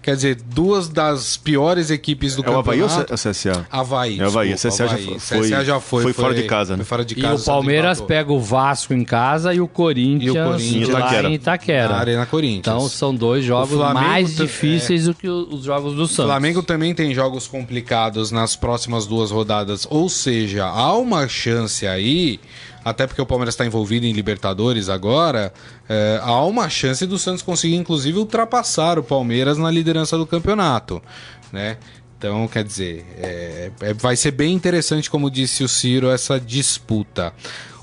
Quer dizer, duas das piores equipes do É o Havaí ou campeonato. o CSA? Havaí. É o Havaí. desculpa, CSA já Havaí. foi- CSA já foi. foi fora de casa, né? Foi fora de E casa. o Santos Palmeiras pega o Vasco em casa e o Corinthians, E o Corinthians. lá Itaquera. em Itaquera. Na Arena Corinthians. Então são dois jogos O mais tam- difíceis do que o- os jogos do O Santos. Flamengo também tem jogos complicados nas próximas duas rodadas, ou seja, há uma chance aí, até porque o Palmeiras está envolvido em Libertadores agora, é, há uma chance do Santos conseguir inclusive ultrapassar o Palmeiras na liderança do campeonato, né? Então, quer dizer, é, é- vai ser bem interessante, como disse o Ciro, essa disputa.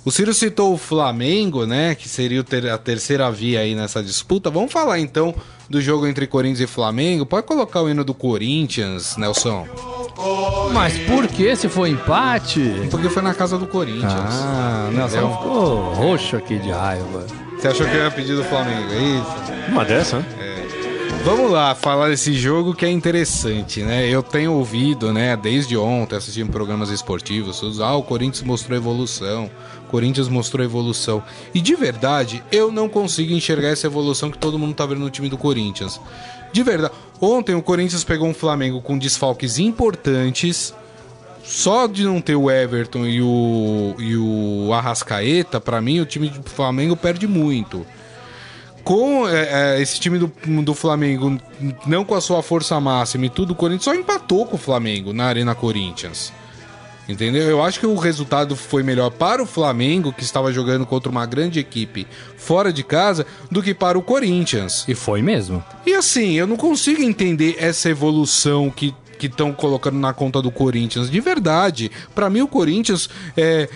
O Ciro citou o Flamengo, né? Que seria a terceira via aí nessa disputa. Vamos falar então do jogo entre Corinthians e Flamengo. Pode colocar o hino do Corinthians, Nelson. Mas por que se for empate? Porque foi na casa do Corinthians. Ah, Nelson Entendeu? ficou roxo aqui de raiva. Você achou que eu ia pedir do Flamengo, é isso? Uma dessa, né? Vamos lá falar desse jogo que é interessante, né? Eu tenho ouvido, né, desde ontem, assistindo programas esportivos, ah, o Corinthians mostrou evolução, Corinthians mostrou evolução. E de verdade, eu não consigo enxergar essa evolução que todo mundo tá vendo no time do Corinthians. De verdade, ontem o Corinthians pegou um Flamengo com desfalques importantes, só de não ter o Everton e o, e o Arrascaeta, pra mim o time do Flamengo perde muito. Com é, é, esse time do, do Flamengo, não com a sua força máxima e tudo, o Corinthians só empatou com o Flamengo na Arena Corinthians. Entendeu? Eu acho que o resultado foi melhor para o Flamengo, que estava jogando contra uma grande equipe fora de casa, do que para o Corinthians. E foi mesmo. E assim, eu não consigo entender essa evolução que que estão colocando na conta do Corinthians. De verdade, Pra mim o Corinthians é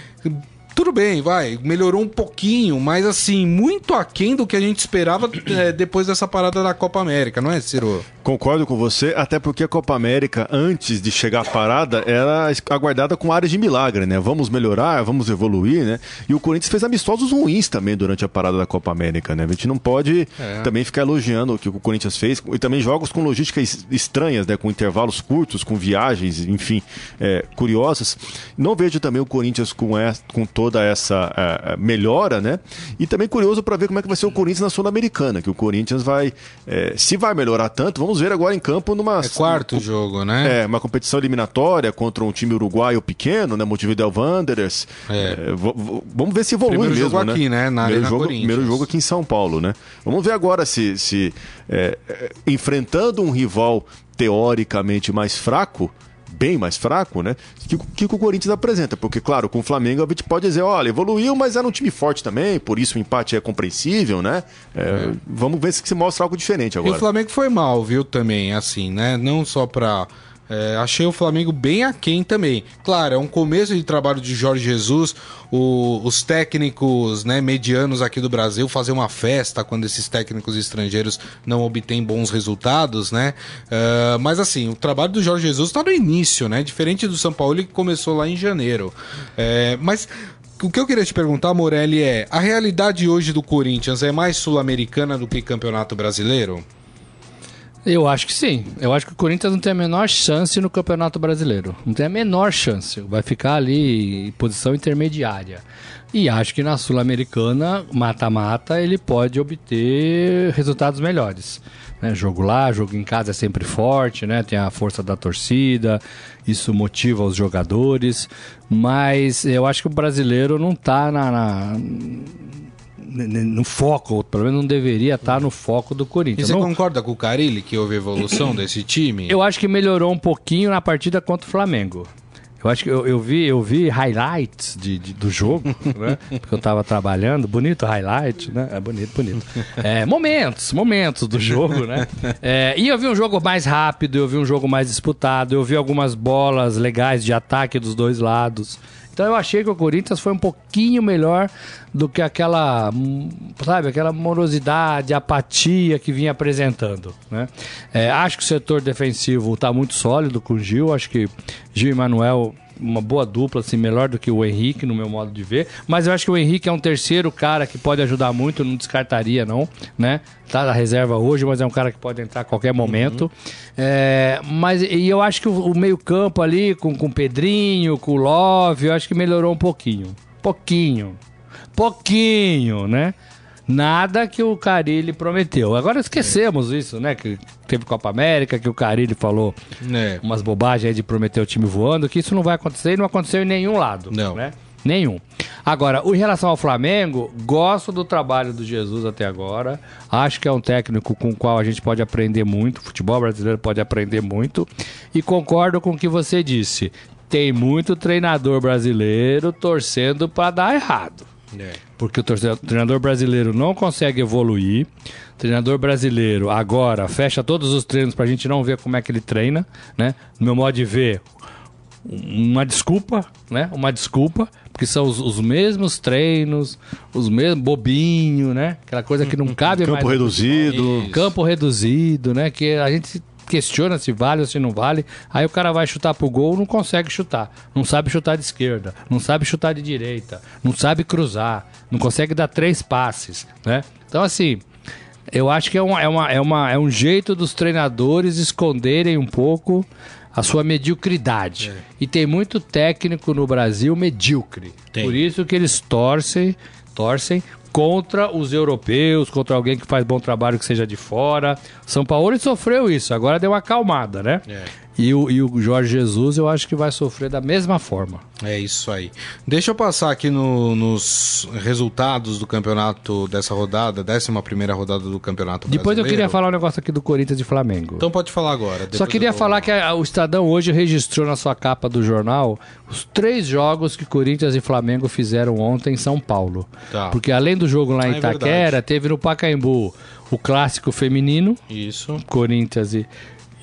tudo bem, vai, melhorou um pouquinho, mas assim, muito aquém do que a gente esperava é, depois dessa parada da Copa América, não é, Ciro? Concordo com você, até porque a Copa América, antes de chegar à parada, era aguardada com áreas de milagre, né? Vamos melhorar, vamos evoluir, né? E o Corinthians fez amistosos ruins também durante a parada da Copa América, né? A gente não pode É. também ficar elogiando o que o Corinthians fez, e também jogos com logísticas estranhas, né? Com intervalos curtos, com viagens, enfim, é, curiosas. Não vejo também o Corinthians com, essa, com toda essa é, melhora, né? E também curioso para ver como é que vai ser o Corinthians na Sul-Americana, que o Corinthians vai, é, se vai melhorar tanto, vamos ver agora em campo numa É quarto jogo, né? é, uma competição eliminatória contra um time uruguaio pequeno, né? Montevideo Wanderers. É. É, vamos ver se evolui Primeiro mesmo, jogo né? aqui, né? Na primeiro jogo, primeiro jogo aqui em São Paulo, né? Vamos ver agora se, se é, é, enfrentando um rival teoricamente mais fraco, bem mais fraco, né? Que, que o Corinthians apresenta. Porque, claro, com o Flamengo a gente pode dizer, olha, evoluiu, mas era um time forte também, por isso o empate é compreensível, né? É, Vamos ver se se mostra algo diferente E agora. o Flamengo foi mal, viu, também, assim, né? Não só pra. É, achei o Flamengo bem aquém também. Claro, é um começo de trabalho de Jorge Jesus. o- os técnicos né, medianos aqui do Brasil fazer uma festa quando esses técnicos estrangeiros não obtêm bons resultados, né? Ah, mas assim, o trabalho do Jorge Jesus está no início, né? Diferente do São Paulo que começou lá em janeiro. É, mas o que eu queria te perguntar, Morelli, é: a realidade hoje do Corinthians é mais sul-americana do que campeonato brasileiro? Eu acho que sim. Eu acho que o Corinthians não tem a menor chance no Campeonato Brasileiro. Não tem a menor chance. Vai ficar ali em posição intermediária. E acho que na Sul-Americana, mata-mata, ele pode obter resultados melhores. Né? Jogo lá, jogo em casa é sempre forte, né? Tem a força da torcida, isso motiva os jogadores. Mas eu acho que o brasileiro não está na, na no foco, pelo menos não deveria estar no foco do Corinthians. E você não... concorda com o Carilli que houve evolução desse time? Eu acho que melhorou um pouquinho na partida contra o Flamengo. Eu acho que eu, eu vi, eu vi highlights de, de do jogo, né? Porque eu tava trabalhando. Bonito highlight, né? É bonito, bonito. É, momentos, momentos do jogo, né? É, e eu vi um jogo mais rápido, eu vi um jogo mais disputado, eu vi algumas bolas legais de ataque dos dois lados. Então eu achei que o Corinthians foi um pouquinho melhor do que aquela, sabe, aquela morosidade, apatia que vinha apresentando, né? É, acho que o setor defensivo está muito sólido com o Gil, acho que Gil e Manuel uma boa dupla, assim, melhor do que o Henrique, no meu modo de ver. Mas eu acho que o Henrique é um terceiro cara que pode ajudar muito, não descartaria, não, né? Tá na reserva hoje, mas é um cara que pode entrar a qualquer momento. Uhum. É, mas e eu acho que o, o meio-campo ali, com, com o Pedrinho, com o Love, eu acho que melhorou um pouquinho. Pouquinho. Pouquinho, né? Nada que o Carilli prometeu. Agora esquecemos é. isso, né? Que teve Copa América, que o Carilli falou é. umas bobagens aí de prometer o time voando, que isso não vai acontecer e não aconteceu em nenhum lado. Não. Né? Nenhum. Agora, em relação ao Flamengo, gosto do trabalho do Jesus até agora. Acho que é um técnico com o qual a gente pode aprender muito. O futebol brasileiro pode aprender muito. E concordo com o que você disse. Tem muito treinador brasileiro torcendo para dar errado. É. Porque o treinador brasileiro não consegue evoluir. O treinador brasileiro agora fecha todos os treinos para a gente não ver como é que ele treina, né? No meu modo de ver, uma desculpa, né? Uma desculpa, porque são os, os mesmos treinos, os mesmos bobinho, né? Aquela coisa que não cabe campo mais. Campo reduzido. Campo reduzido, né? Que a gente questiona se vale ou se não vale. Aí o cara vai chutar pro gol, não consegue chutar. Não sabe chutar de esquerda, não sabe chutar de direita, não sabe cruzar, não consegue dar três passes, né? Então, assim, eu acho que é, uma, é, uma, é, uma, é um jeito dos treinadores esconderem um pouco a sua mediocridade. É. E tem muito técnico no Brasil medíocre. Tem. Por isso que eles torcem, torcem contra os europeus, contra alguém que faz bom trabalho que seja de fora. São Paulo sofreu isso, agora deu uma acalmada, né? É. E o, e o Jorge Jesus eu acho que vai sofrer da mesma forma. É isso aí. Deixa eu passar aqui no, nos resultados do campeonato dessa rodada, 11 primeira rodada do campeonato Depois brasileiro. eu queria falar um negócio aqui do Corinthians e Flamengo. Então pode falar agora. Só queria falar que a, o Estadão hoje registrou na sua capa do jornal os três jogos que Corinthians e Flamengo fizeram ontem em São Paulo. Tá. Porque além do jogo lá em ah, é Itaquera, é teve no Pacaembu o clássico feminino. Isso. Corinthians e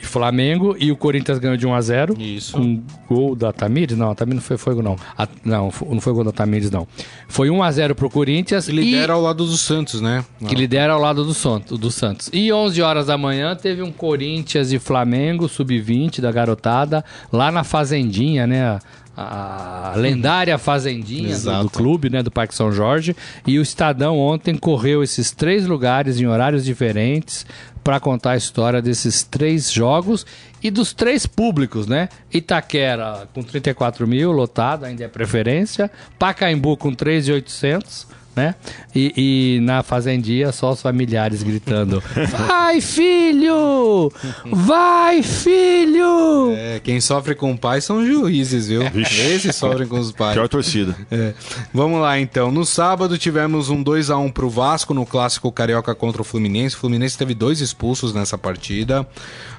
e Flamengo e o Corinthians ganhou de 1 a 0 Isso. Com gol da Tamires? Não, a Tamires não foi fogo não. A, não, não foi gol da Tamires não. Foi 1 a 0 pro Corinthians que lidera e, ao lado do Santos, né? Que lidera ao lado do, do Santos. E 11 horas da manhã teve um Corinthians e Flamengo sub-20 da garotada lá na fazendinha, né? A lendária fazendinha do, do, clube, né, do Parque São Jorge. E o Estadão ontem correu esses três lugares em horários diferentes para contar a história desses três jogos e dos três públicos, né? Itaquera com 34 mil, lotado, ainda é preferência. Pacaembu com 3,800 né? E, e, na fazendinha só os familiares gritando: Vai, filho! Vai, filho! É, quem sofre com o pai são juízes, viu? Vixe. Esses sofrem com os pais. Pior torcida. É. Vamos lá então. No sábado tivemos um 2 a 1 pro Vasco no clássico carioca contra o Fluminense. O Fluminense teve dois expulsos nessa partida.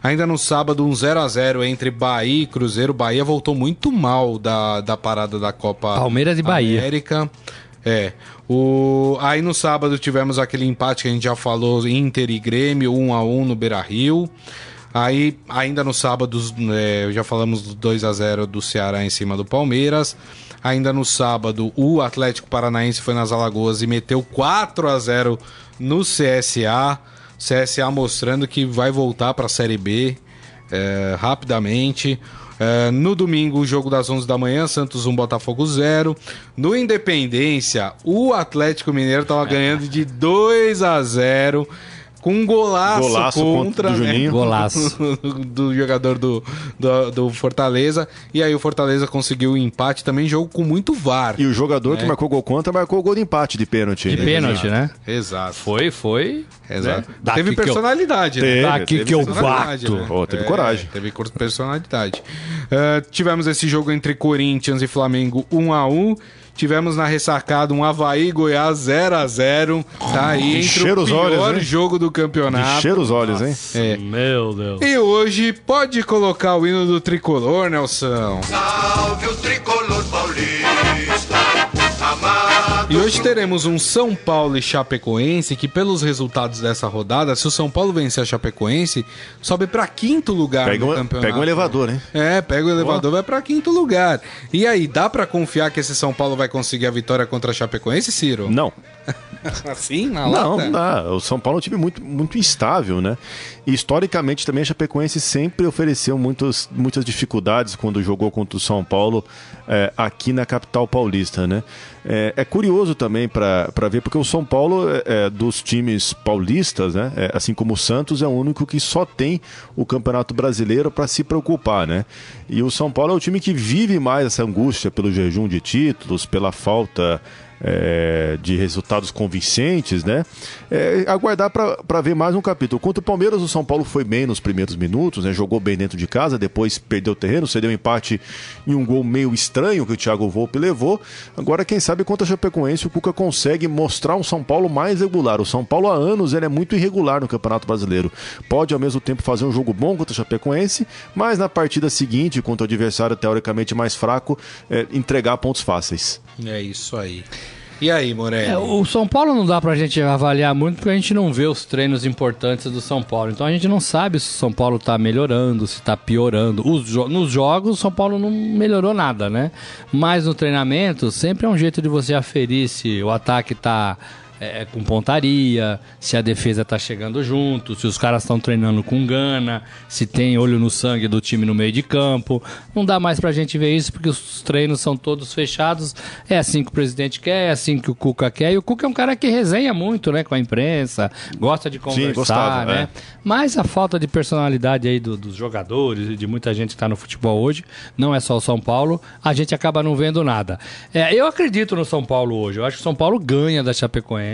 Ainda no sábado, um 0 a 0 entre Bahia e Cruzeiro. Bahia voltou muito mal da, da parada da Copa Palmeiras e Bahia. América. É. O... Aí no sábado tivemos aquele empate que a gente já falou, Inter e Grêmio, 1 a 1 no Beira Rio. Aí, ainda no sábado, é, já falamos do 2 a 0 do Ceará em cima do Palmeiras. Ainda no sábado, o Atlético Paranaense foi nas Alagoas e meteu 4 a 0 no CSA. CSA mostrando que vai voltar para a Série B é, rapidamente. Uh, no domingo, o jogo das 11 da manhã, Santos 1, Botafogo 0. No Independência, o Atlético Mineiro estava ganhando de 2 a 0 com um golaço, Golaço contra do né, Juninho. Golaço. do jogador do, do, do Fortaleza. E aí o Fortaleza conseguiu o empate também, jogo com muito VAR. E o jogador que marcou gol contra marcou o gol de empate de pênalti. De né? pênalti, né? Exato. Foi, foi. Exato. né? Teve que eu- personalidade, Teve, né? Daqui teve que eu Personalidade, bato. né? Ó, teve coragem. Teve personalidade. Eh, tivemos esse jogo entre Corinthians e Flamengo 1 a 1 Tivemos na ressacada um Havaí Goiás 0 a 0 Tá aí entre cheira o os pior olhos, hein? jogo do campeonato. cheiro os olhos, hein? É. Meu Deus. E hoje pode colocar o hino do tricolor, Nelson. Salve o tricolor E hoje teremos um São Paulo e Chapecoense que, pelos resultados dessa rodada, se o São Paulo vencer a Chapecoense, sobe para quinto lugar Pega no um, campeonato. pega um elevador, hein? É, pega o elevador, vai pra quinto lugar. E aí, dá pra confiar que esse São Paulo vai conseguir a vitória contra a Chapecoense, Ciro? Não. Assim, na Não, lata? não dá. O São Paulo é um time muito, muito instável, né? E historicamente também a Chapecoense sempre ofereceu muitas, muitas dificuldades quando jogou contra o São Paulo é, aqui na capital paulista, né? É, é curioso também para ver, porque o São Paulo, é, dos times paulistas, né? Assim como o Santos, é o único que só tem o Campeonato Brasileiro para se preocupar, né? E o São Paulo é o time que vive mais essa angústia pelo jejum de títulos, pela falta é, de resultados convincentes, né? É, aguardar para ver mais um capítulo. Contra o Palmeiras, o São Paulo foi bem nos primeiros minutos, né? Jogou bem dentro de casa, depois perdeu o terreno, cedeu um empate em um gol meio estranho que o Thiago Volpe levou. Agora, quem sabe contra a Chapecoense, o Cuca consegue mostrar um São Paulo mais regular. O São Paulo há anos ele é muito irregular no Campeonato Brasileiro. Pode ao mesmo tempo fazer um jogo bom contra a Chapecoense, mas na partida seguinte, contra o adversário teoricamente mais fraco, é, entregar pontos fáceis. É isso aí. E aí, Morelli? É, o São Paulo não dá pra gente avaliar muito porque a gente não vê os treinos importantes do São Paulo. Então a gente não sabe se o São Paulo tá melhorando, se tá piorando. Jo- nos jogos, o São Paulo não melhorou nada, né? Mas no treinamento, sempre é um jeito de você aferir se o ataque tá é, com pontaria, se a defesa tá chegando junto, se os caras estão treinando com gana, se tem olho no sangue do time no meio de campo. Não dá mais pra gente ver isso porque os treinos são todos fechados. É assim que o presidente quer, é assim que o Cuca quer. E o Cuca é um cara que resenha muito, né, com a imprensa, gosta de conversar, gostava, né? é. Mas a falta de personalidade aí do- dos jogadores e de muita gente que está no futebol hoje, não é só o São Paulo, a gente acaba não vendo nada. É, eu acredito no São Paulo hoje. Eu acho que o São Paulo ganha da Chapecoense.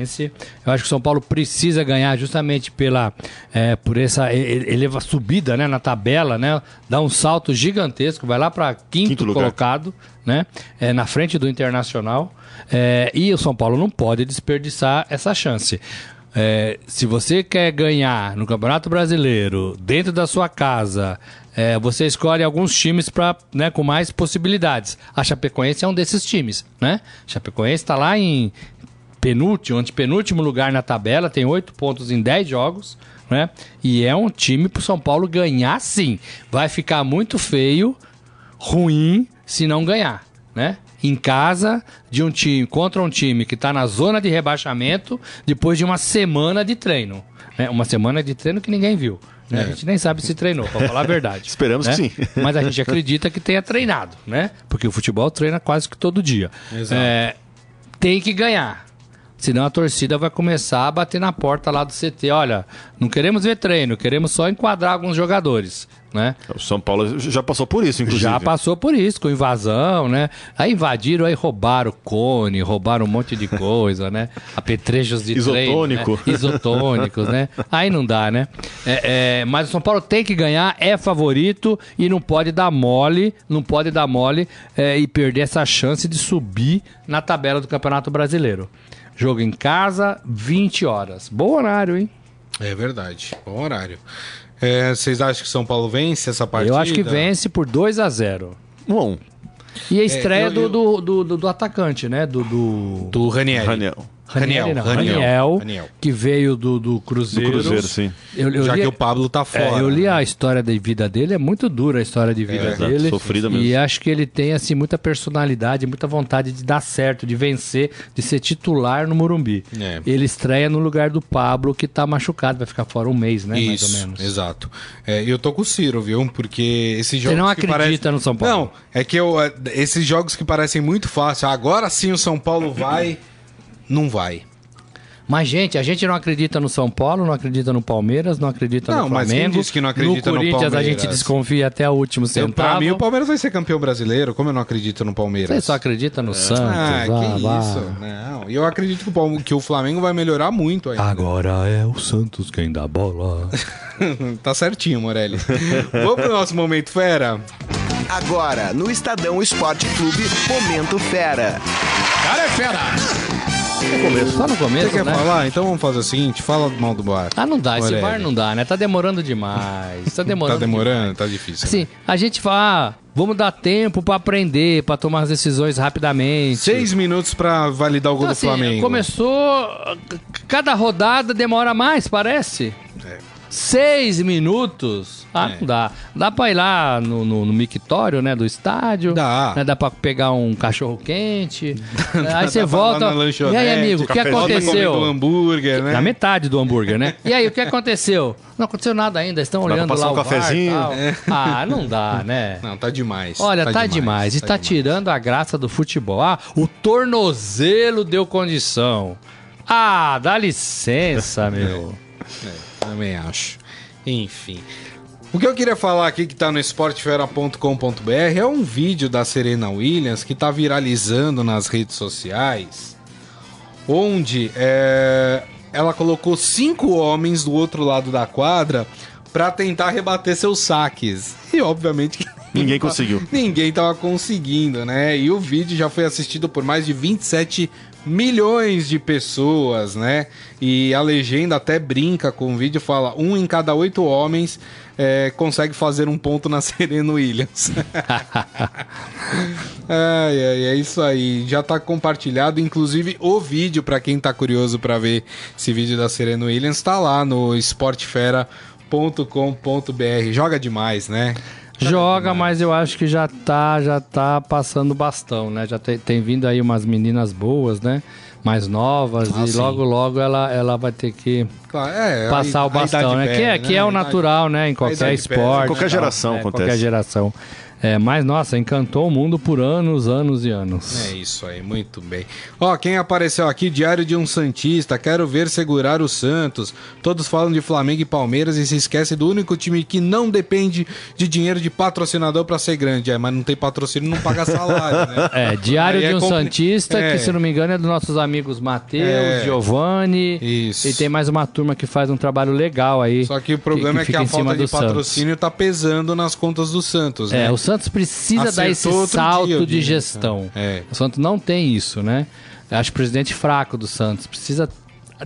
Eu acho que o São Paulo precisa ganhar justamente pela é, por essa eleva subida, né, na tabela, né? Dá um salto gigantesco, vai lá para quinto, Quinto colocado, né? É, na frente do Internacional. É, e o São Paulo não pode desperdiçar essa chance. É, se você quer ganhar no Campeonato Brasileiro, dentro da sua casa, é, você escolhe alguns times pra, né, com mais possibilidades. A Chapecoense é um desses times, né? A Chapecoense está lá em penúltimo, antepenúltimo lugar na tabela, tem oito pontos em 10 jogos, né? E é um time pro São Paulo ganhar sim. Vai ficar muito feio, ruim, se não ganhar, né? Em casa de um time contra um time que está na zona de rebaixamento depois de uma semana de treino, né? Uma semana de treino que ninguém viu. né? A gente nem sabe se treinou, para falar a verdade. Esperamos né? que sim. Mas a gente acredita que tenha treinado, né? Porque o futebol treina quase que todo dia. Exato. É, tem que ganhar. Senão a torcida vai começar a bater na porta lá do CT. Olha, não queremos ver treino, queremos só enquadrar alguns jogadores, né? O São Paulo já passou por isso, inclusive. Já passou por isso, com invasão, né? Aí invadiram, aí roubaram cone, roubaram um monte de coisa, né? Apetrechos de Isotônico. treino, né? Isotônicos, né? Aí não dá, né? É, é, mas o São Paulo tem que ganhar, é favorito e não pode dar mole, não pode dar mole é, e perder essa chance de subir na tabela do Campeonato Brasileiro. Jogo em casa, 20 horas. Bom horário, hein? É verdade. Bom horário. É, vocês acham que São Paulo vence essa partida? Eu acho que vence por 2 a 0 Um a um. E a estreia eu- eu- do, do, do, do atacante, né? Do. do... Do Ranieri. Raniel. Raniel, não, Raniel, Raniel, Raniel. que veio do, do Cruzeiro. Do Cruzeiro, sim. Eu, eu Já li, que o Pablo tá é, fora. eu li a história da vida dele, é muito dura a história de vida exato, dele. sofrida E mesmo. acho que ele tem assim muita personalidade, muita vontade de dar certo, de vencer, de ser titular no Morumbi. É. Ele estreia no lugar do Pablo, que tá machucado, vai ficar fora um mês, né? mais Isso, ou menos. exato. É, eu tô com o Ciro, viu? Porque esses jogos. não que acredita parecem- no São Paulo? Não, é que eu, é, esses jogos que parecem muito fáceis, agora sim o São Paulo vai. Não vai. Mas, gente, a gente não acredita no São Paulo, não acredita no Palmeiras, não acredita Não, no mas quem Flamengo. disse que não acredita no Corinthians a gente Palmeiras? desconfia até o último Eu, centavo. pra mim, o Palmeiras vai ser campeão brasileiro. Como eu não acredito no Palmeiras? Você só acredita no Santos. Ah, que vá. isso. Não, e eu acredito que o, Palme- que o Flamengo vai melhorar muito ainda. Agora é o Santos quem dá bola. tá certinho, Morelli. Vamos pro nosso Momento Fera? Agora, no Estadão Esporte Clube, Momento Fera. Só no começo, Você quer né? falar? Então vamos fazer o seguinte, fala mal do bar. Ah, não dá. Esse Morelli. VAR não dá, né? Tá demorando demais. Tá demorando. Tá demorando? Tá difícil. Assim, a gente fala, ah, vamos dar tempo pra aprender, pra tomar as decisões rapidamente. Seis minutos pra validar o gol Então, do assim, Flamengo. Começou. Cada rodada demora mais, parece. Seis minutos? Ah, É. não dá. Dá pra ir lá no, no, no mictório, né, do estádio. Dá. Né, dá pra pegar um cachorro quente. aí Dá você pra volta. E aí, amigo, o que cafezinho. Aconteceu? hambúrguer, né? Na metade do hambúrguer, né? E aí, o que aconteceu? Não aconteceu nada ainda, estão pra olhando passar lá um o VAR e cafezinho. tal. Ah, não dá, né? Não, tá demais. Olha, tá, demais. E tá, tirando a graça do futebol. Ah, o tornozelo deu condição. Ah, dá licença, meu. Também acho. Enfim. O que eu queria falar aqui que tá no esportefera.com.br é um vídeo da Serena Williams que tá viralizando nas redes sociais, onde é, ela colocou cinco homens do outro lado da quadra pra tentar rebater seus saques. E obviamente que Ninguém conseguiu. Ninguém tava conseguindo, né? E o vídeo já foi assistido por mais de 27 milhões de pessoas, né? E a legenda até brinca com o vídeo, fala um em cada oito homens é, consegue fazer um ponto na Serena Williams. ai, ai, é isso aí. Já tá compartilhado, inclusive o vídeo para quem tá curioso para ver esse vídeo da Serena Williams tá lá no esportefera.com.br. Joga demais, né? Joga, mas eu acho que já tá, já tá passando bastão, né? Já tem, tem vindo aí umas meninas boas, né? Mais novas Ah, e sim. logo logo ela, ela vai ter que Claro, é, passar a- o bastão, né? Que é, que é o natural, né? Em qualquer pesa. esporte. Qualquer tal. geração É, acontece. Qualquer geração. É, mas, nossa, encantou o mundo por anos, anos e anos. É isso aí, muito bem. Ó, quem apareceu aqui, Diário de um Santista, quero ver segurar o Santos. Todos falam de Flamengo e Palmeiras e se esquece do único time que não depende de dinheiro de patrocinador pra ser grande. É, mas não tem patrocínio, não paga salário, né? É, Diário Aí é de um compli- Santista, É. que se não me engano é dos nossos amigos Matheus, É. Giovanni. Isso. E tem mais uma turma que faz um trabalho legal aí. Só que o problema é que fica a em cima falta de do Santos. patrocínio tá pesando nas contas do Santos, né? É, o Santos precisa dar esse Acertou salto dia, de diria. gestão. É. O Santos não tem isso, né? Acho o presidente fraco do Santos. Precisa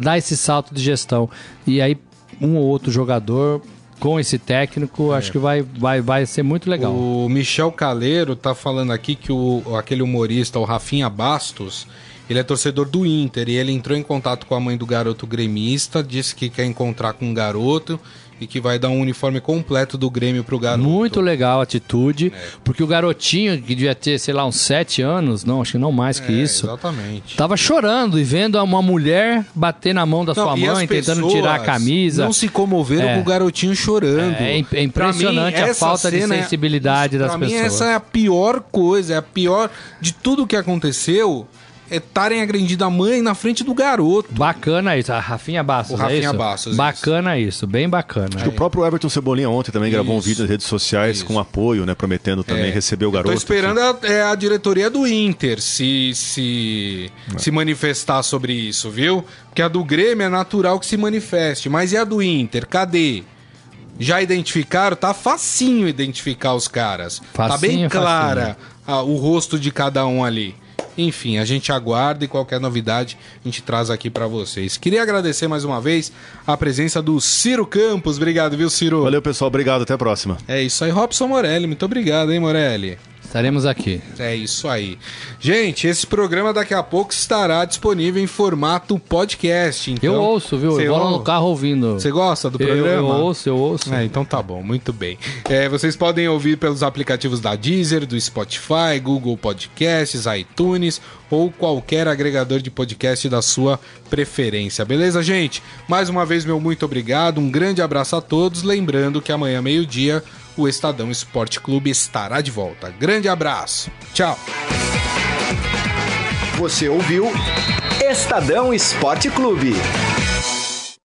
dar esse salto de gestão. E aí, um ou outro jogador com esse técnico, acho que vai, vai, vai ser muito legal. É. O Michel Caleiro tá falando aqui que o, aquele humorista, o Rafinha Bastos, ele é torcedor do Inter e ele entrou em contato com a mãe do garoto gremista, disse que quer encontrar com o garoto e que vai dar um uniforme completo do Grêmio pro garoto. Muito legal a atitude, É. porque o garotinho, que devia ter, sei lá, uns sete anos, não, acho que não mais que É, isso, Exatamente. tava chorando e vendo uma mulher bater na mão da Não, sua mãe, tentando tirar a camisa. Não se comoveram É. com o garotinho chorando. É, é é Pra impressionante a essa falta de é- sensibilidade das pra mim, pessoas. essa é a pior coisa, é a pior de tudo que aconteceu. É estarem agredindo a mãe na frente do garoto. Bacana isso, a Rafinha Bastos, O Rafinha é isso? Bastos, Bacana isso. bem bacana. O próprio Everton Cebolinha ontem também gravou um Isso. vídeo nas redes sociais Isso. com apoio, né? Prometendo também É. receber o Eu garoto. Tô esperando a, é a diretoria do Inter se, se, se manifestar sobre isso, viu? Porque a do Grêmio é natural que se manifeste. Mas e a do Inter? Cadê? Já identificaram? Tá facinho identificar os caras. tá bem Facinho, clara ah, o rosto de cada um ali. Enfim, a gente aguarda e qualquer novidade a gente traz aqui pra vocês. Queria agradecer mais uma vez a presença do Ciro Campos. Obrigado, viu, Ciro? Valeu, pessoal. Obrigado. Até a próxima. É isso aí, Robson Morelli. Muito obrigado, hein, Morelli? Estaremos aqui. É isso aí. Gente, esse programa daqui a pouco estará disponível em formato podcast. Então, eu ouço, viu? Você Eu vou ou- no carro ouvindo. Você gosta do eu, programa? eu ouço, eu ouço. É, então tá bom, muito bem. É, vocês podem ouvir pelos aplicativos da Deezer, do Spotify, Google Podcasts, iTunes ou qualquer agregador de podcast da sua preferência. Beleza, gente? Mais uma vez, meu muito obrigado. Um grande abraço a todos. Lembrando que amanhã, meio-dia, o Estadão Esporte Clube estará de volta. Grande abraço. Tchau. Você ouviu Estadão Esporte Clube.